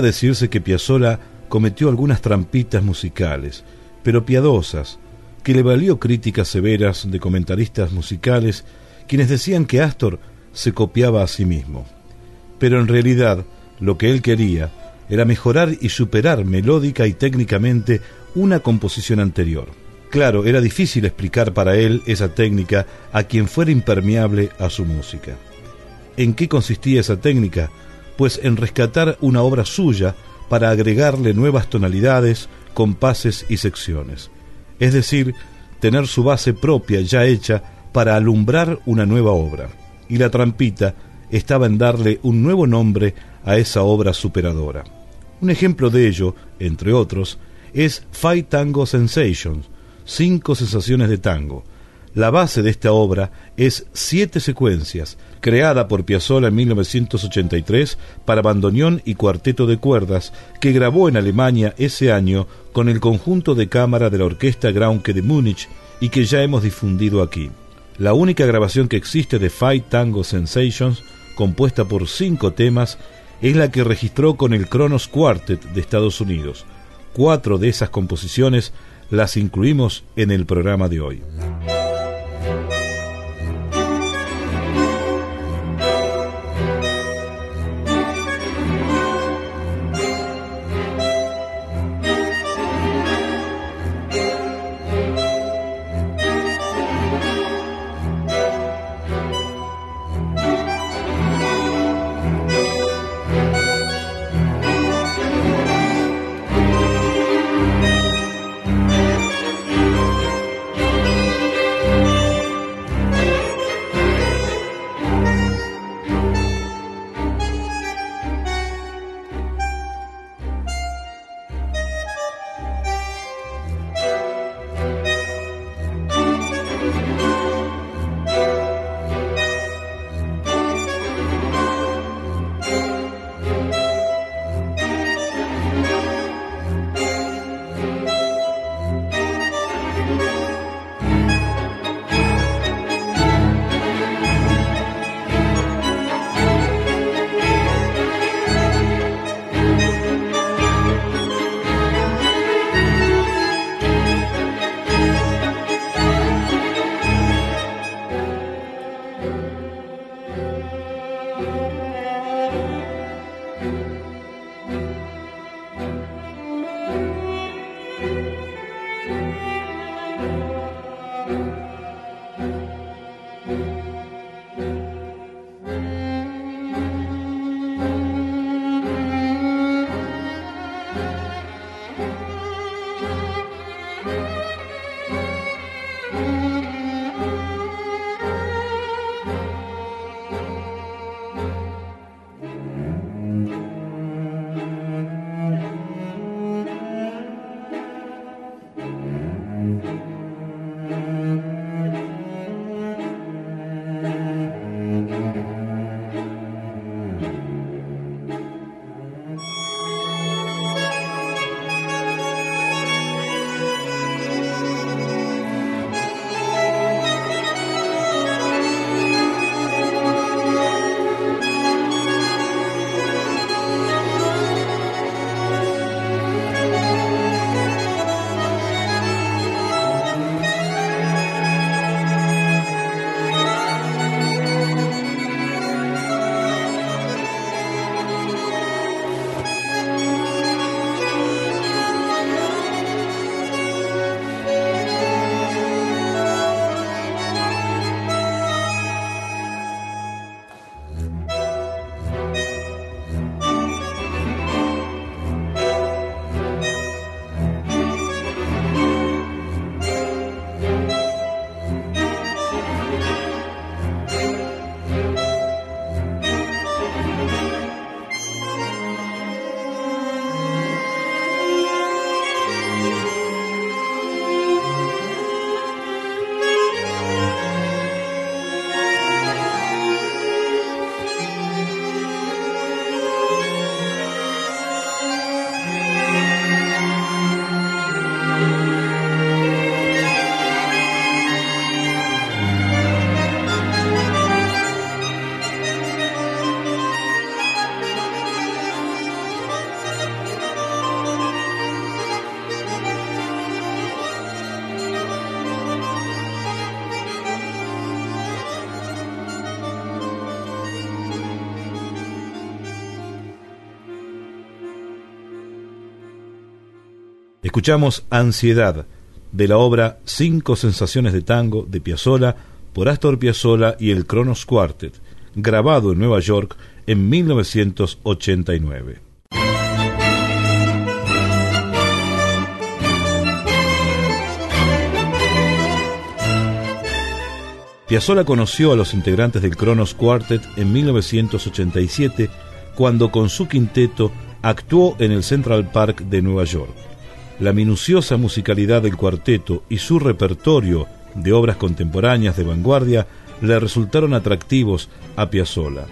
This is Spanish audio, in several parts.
Decirse que Piazzolla cometió algunas trampitas musicales, pero piadosas, que le valió críticas severas de comentaristas musicales quienes decían que Astor se copiaba a sí mismo. Pero en realidad lo que él quería era mejorar y superar melódica y técnicamente una composición anterior. Claro, era difícil explicar para él esa técnica a quien fuera impermeable a su música. ¿En qué consistía esa técnica? Pues en rescatar una obra suya para agregarle nuevas tonalidades, compases y secciones. Es decir, tener su base propia ya hecha para alumbrar una nueva obra. Y la trampita estaba en darle un nuevo nombre a esa obra superadora. Un ejemplo de ello, entre otros, es Five Tango Sensations, cinco sensaciones de tango, la base de esta obra es Siete secuencias, creada por Piazzolla en 1983 para bandoneón y cuarteto de cuerdas, que grabó en Alemania ese año con el conjunto de cámara de la Orquesta Graunke de Múnich y que ya hemos difundido aquí. La única grabación que existe de Five Tango Sensations, compuesta por cinco temas, es la que registró con el Kronos Quartet de Estados Unidos. Cuatro de esas composiciones las incluimos en el programa de hoy. Escuchamos Ansiedad de la obra Cinco sensaciones de tango de Piazzolla por Astor Piazzolla y el Kronos Quartet, grabado en Nueva York en 1989. Piazzolla conoció a los integrantes del Kronos Quartet en 1987 cuando con su quinteto actuó en el Central Park de Nueva York. La minuciosa musicalidad del cuarteto y su repertorio de obras contemporáneas de vanguardia le resultaron atractivos a Piazzolla.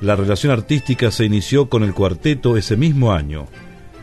La relación artística se inició con el cuarteto ese mismo año.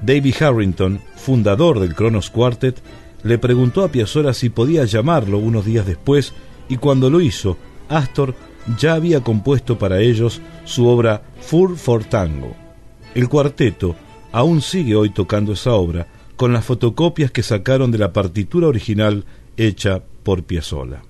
David Harrington, fundador del Kronos Quartet, le preguntó a Piazzolla si podía llamarlo unos días después y cuando lo hizo, Astor ya había compuesto para ellos su obra Full for Tango. El cuarteto aún sigue hoy tocando esa obra con las fotocopias que sacaron de la partitura original hecha por Piazzolla.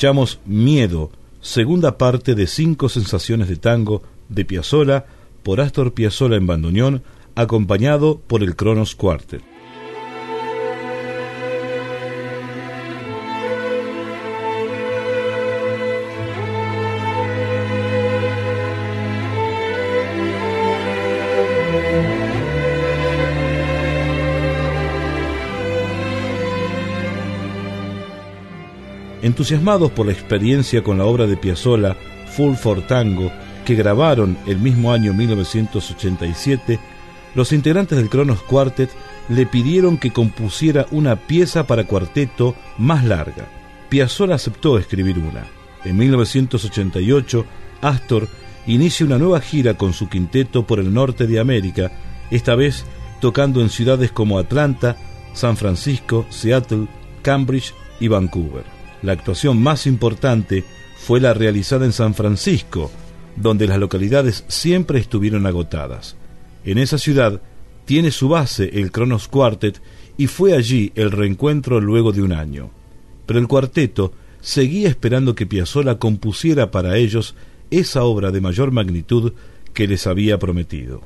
Escuchamos Miedo, segunda parte de Cinco Sensaciones de Tango de Piazzolla por Astor Piazzolla en bandoneón, acompañado por el Kronos Quartet. Entusiasmados por la experiencia con la obra de Piazzolla, Full for Tango, que grabaron el mismo año 1987, los integrantes del Kronos Quartet le pidieron que compusiera una pieza para cuarteto más larga. Piazzolla aceptó escribir una. En 1988, Astor inicia una nueva gira con su quinteto por el norte de América, esta vez tocando en ciudades como Atlanta, San Francisco, Seattle, Cambridge y Vancouver. La actuación más importante fue la realizada en San Francisco, donde las localidades siempre estuvieron agotadas. En esa ciudad tiene su base el Kronos Quartet y fue allí el reencuentro luego de un año. Pero el cuarteto seguía esperando que Piazzolla compusiera para ellos esa obra de mayor magnitud que les había prometido.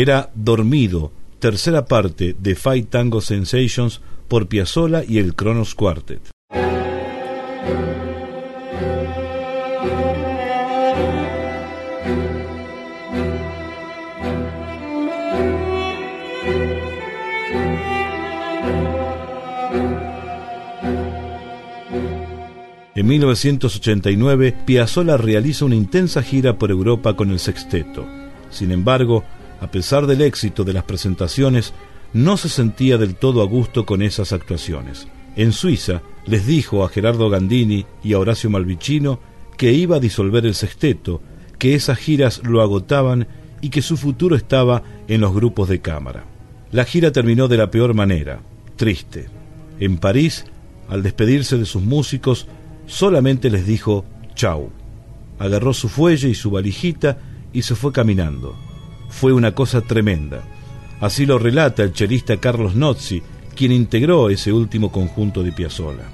Era Dormido, tercera parte de Fight Tango Sensations por Piazzolla y el Kronos Quartet. En 1989, Piazzolla realiza una intensa gira por Europa con el sexteto. Sin embargo, a pesar del éxito de las presentaciones, no se sentía del todo a gusto con esas actuaciones. En Suiza les dijo a Gerardo Gandini y a Horacio Malvicino que iba a disolver el sexteto, que esas giras lo agotaban y que su futuro estaba en los grupos de cámara. La gira terminó de la peor manera, triste. En París, al despedirse de sus músicos, solamente les dijo chau. Agarró su fuelle y su valijita y se fue caminando. Fue una cosa tremenda. Así lo relata el chelista Carlos Nozzi, quien integró ese último conjunto de Piazzolla.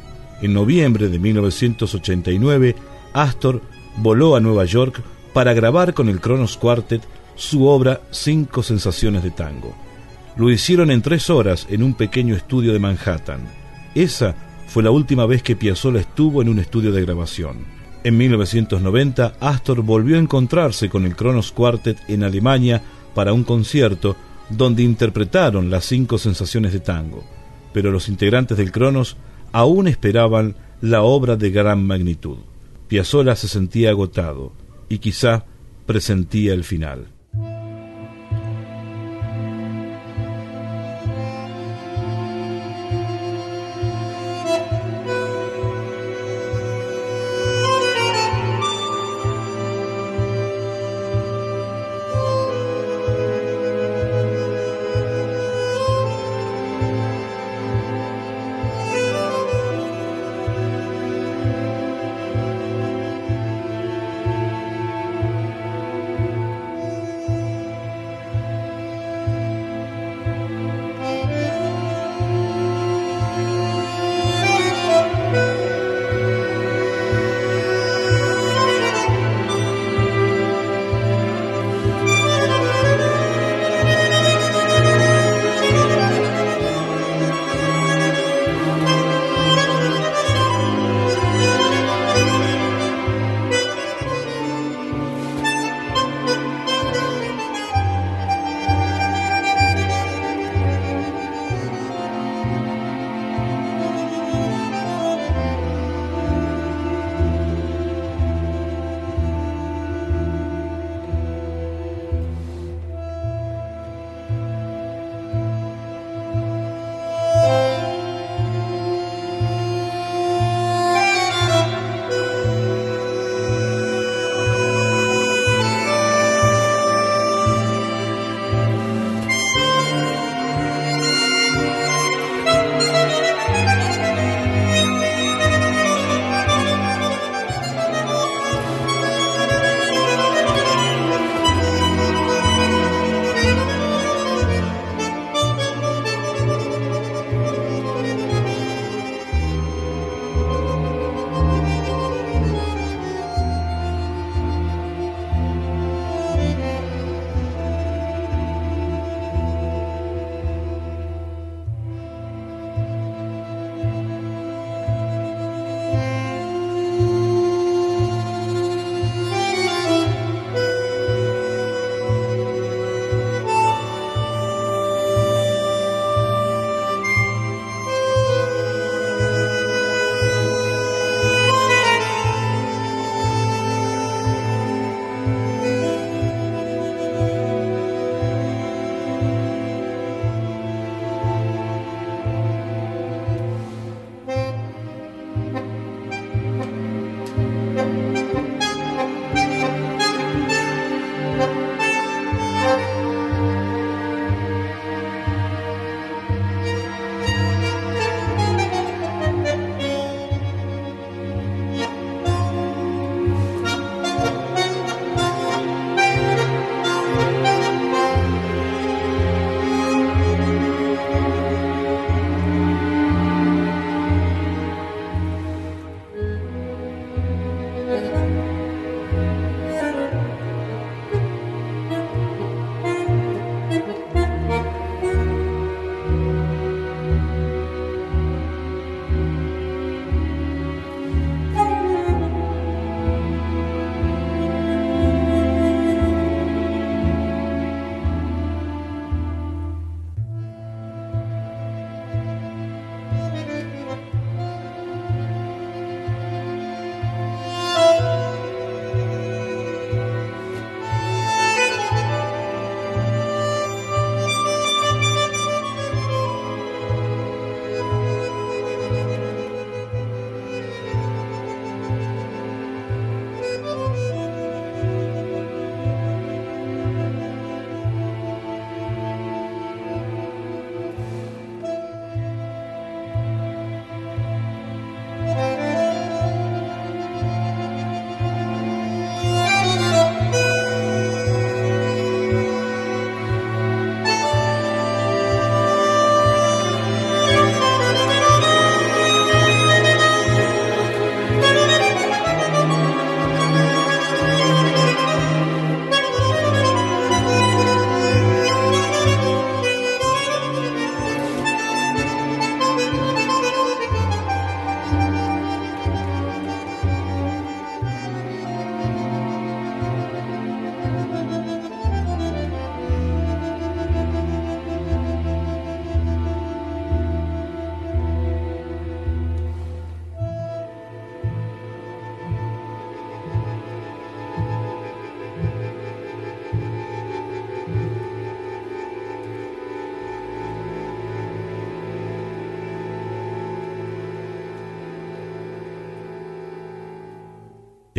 En noviembre de 1989, Astor voló a Nueva York para grabar con el Kronos Quartet su obra Cinco Sensaciones de Tango. Lo hicieron en tres horas en un pequeño estudio de Manhattan. Esa fue la última vez que Piazzolla estuvo en un estudio de grabación. En 1990, Astor volvió a encontrarse con el Kronos Quartet en Alemania para un concierto donde interpretaron las cinco sensaciones de tango, pero los integrantes del Kronos aún esperaban la obra de gran magnitud. Piazzolla se sentía agotado y quizá presentía el final.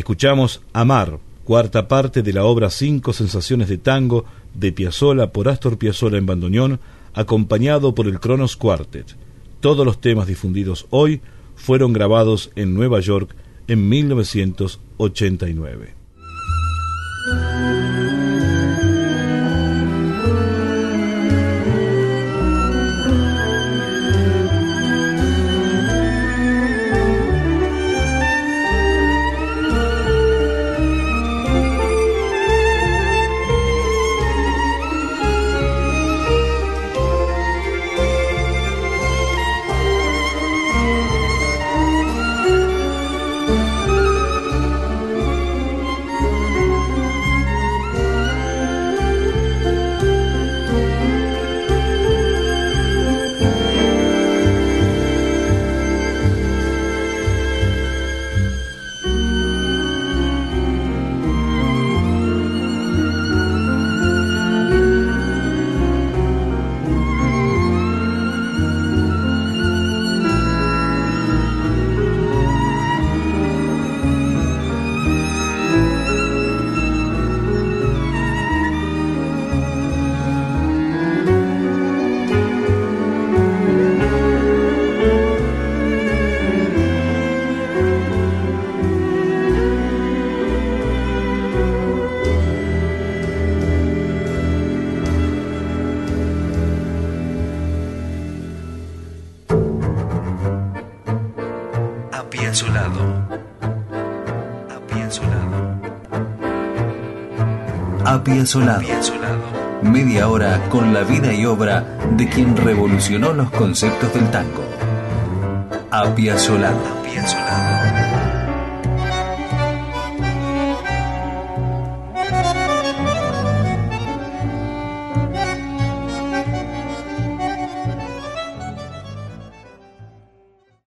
Escuchamos Amar, cuarta parte de la obra Cinco Sensaciones de Tango de Piazzolla por Astor Piazzolla en bandoneón, acompañado por el Kronos Quartet. Todos los temas difundidos hoy fueron grabados en Nueva York en 1989. Solado. Media hora con la vida y obra de quien revolucionó los conceptos del tango. Apia Solado.